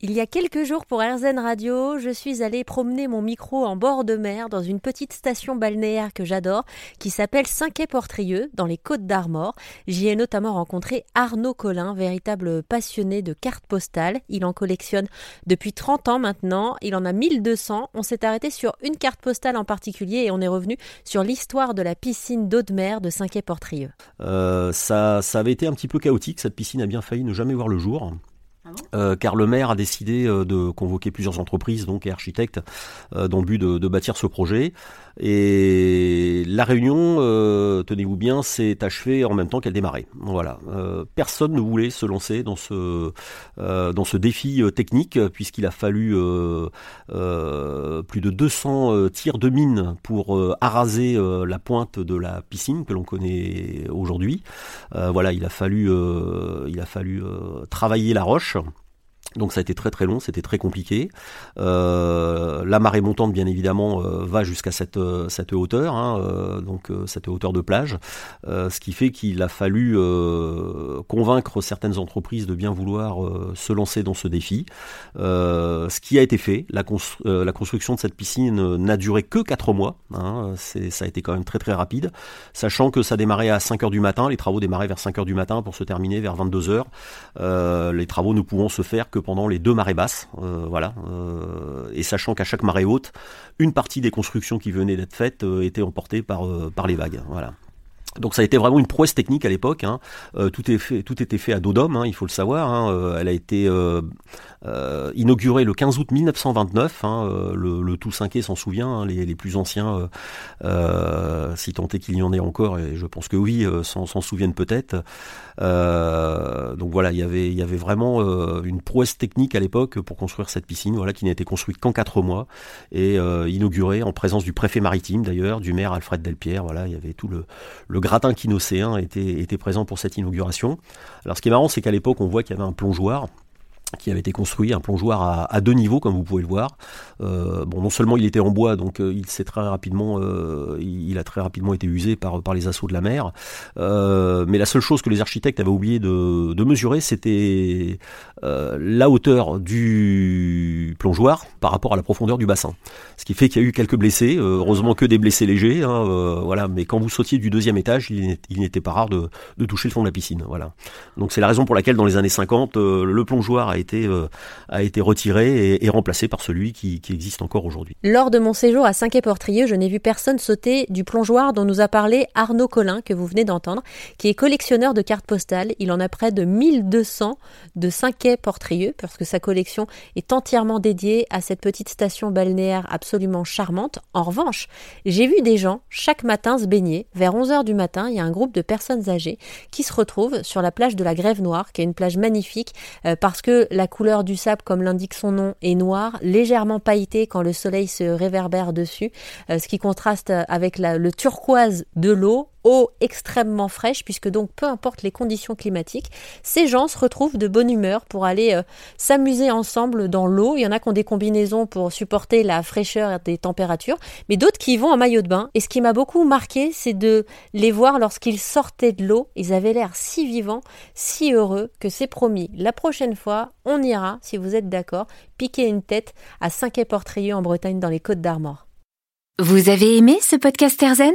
Il y a quelques jours pour RZN Radio, je suis allée promener mon micro en bord de mer dans une petite station balnéaire que j'adore qui s'appelle Cinquet-Portrieux dans les Côtes d'Armor. J'y ai notamment rencontré Arnaud Collin, véritable passionné de cartes postales. Il en collectionne depuis 30 ans maintenant, il en a 1200. On s'est arrêté sur une carte postale en particulier et on est revenu sur l'histoire de la piscine d'eau de mer de Cinquet-Portrieux. Euh, ça, ça avait été un petit peu chaotique, cette piscine a bien failli ne jamais voir le jour. Euh, car le maire a décidé euh, de convoquer plusieurs entreprises, donc et architectes, euh, dans le but de, bâtir ce projet. Et la réunion, tenez-vous bien, s'est achevée en même temps qu'elle démarrait. Voilà, personne ne voulait se lancer dans ce dans ce défi technique, puisqu'il a fallu plus de 200 tirs de mine pour araser la pointe de la piscine que l'on connaît aujourd'hui. voilà, il a fallu il a fallu travailler la roche donc ça a été très très long, c'était très compliqué. Euh, la marée montante, bien évidemment, euh, va jusqu'à cette, euh, hauteur, hein, donc cette hauteur de plage, ce qui fait qu'il a fallu convaincre certaines entreprises de bien vouloir se lancer dans ce défi. ce qui a été fait, la, la construction de cette piscine n'a duré que 4 mois, hein, ça a été quand même très très rapide, sachant que ça démarrait à 5 heures du matin, les travaux démarraient vers 5 heures du matin pour se terminer vers 22 heures. les travaux ne pouvant se faire que pendant les deux marées basses, euh, voilà. Euh, et sachant qu'à chaque marée haute, une partie des constructions qui venaient d'être faites euh, était emportée par les vagues, voilà. Donc ça a été vraiment une prouesse technique à l'époque. Hein. tout, était fait à dos d'homme, hein, il faut le savoir. Elle a été euh, inauguré le 15 août 1929. Hein, euh, le, le s'en souvient, hein, les, plus anciens, euh, euh, si tant est qu'il y en ait encore, et je pense que oui, s'en souviennent peut-être. donc voilà, il y avait, vraiment une prouesse technique à l'époque pour construire cette piscine, voilà, qui n'a été construite qu'en quatre mois et inaugurée en présence du préfet maritime d'ailleurs, du maire Alfred Delpierre. Voilà, il y avait tout le, le gratin quinocéen était, était présent pour cette inauguration. Alors ce qui est marrant, c'est qu'à l'époque, on voit qu'il y avait un plongeoir qui avait été construit, un plongeoir à, deux niveaux, comme vous pouvez le voir. Euh, bon, non seulement il était en bois, donc euh, il s'est très rapidement, euh, il a très rapidement été usé par par les assauts de la mer. Euh, mais la seule chose que les architectes avaient oublié de, de mesurer, c'était la hauteur du plongeoir par rapport à la profondeur du bassin. Ce qui fait qu'il y a eu quelques blessés. heureusement que des blessés légers, hein, voilà. Mais quand vous sautiez du deuxième étage, il, n'était pas rare de, de toucher le fond de la piscine, voilà. Donc c'est la raison pour laquelle dans les années 50, le plongeoir a a été, euh, a été retiré et, remplacé par celui qui, existe encore aujourd'hui. Lors de mon séjour à Cinquet-Portrieux, je n'ai vu personne sauter du plongeoir dont nous a parlé Arnaud Collin, que vous venez d'entendre, qui est collectionneur de cartes postales. Il en a près de 1200 de Cinquet-Portrieux, parce que sa collection est entièrement dédiée à cette petite station balnéaire absolument charmante. En revanche, j'ai vu des gens chaque matin se baigner. Vers 11h du matin, il y a un groupe de personnes âgées qui se retrouvent sur la plage de la Grève Noire, qui est une plage magnifique, euh, parce que la couleur du sable, comme l'indique son nom, est noire, légèrement pailletée quand le soleil se réverbère dessus, euh, ce qui contraste avec le turquoise de l'eau extrêmement fraîche, puisque donc peu importe les conditions climatiques, ces gens se retrouvent de bonne humeur pour aller euh, s'amuser ensemble dans l'eau. Il y en a qui ont des combinaisons pour supporter la fraîcheur des températures, mais d'autres qui vont en maillot de bain. Et ce qui m'a beaucoup marqué, c'est de les voir lorsqu'ils sortaient de l'eau. Ils avaient l'air si vivants, si heureux, que c'est promis. La prochaine fois, on ira, si vous êtes d'accord, piquer une tête à Cinquet-Portrieux en Bretagne dans les Côtes d'Armor. Vous avez aimé ce podcast Erzen